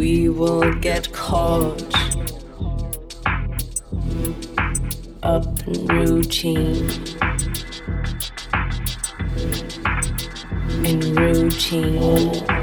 We will get caught up in routine. In routine.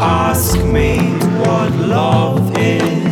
Ask me what love is.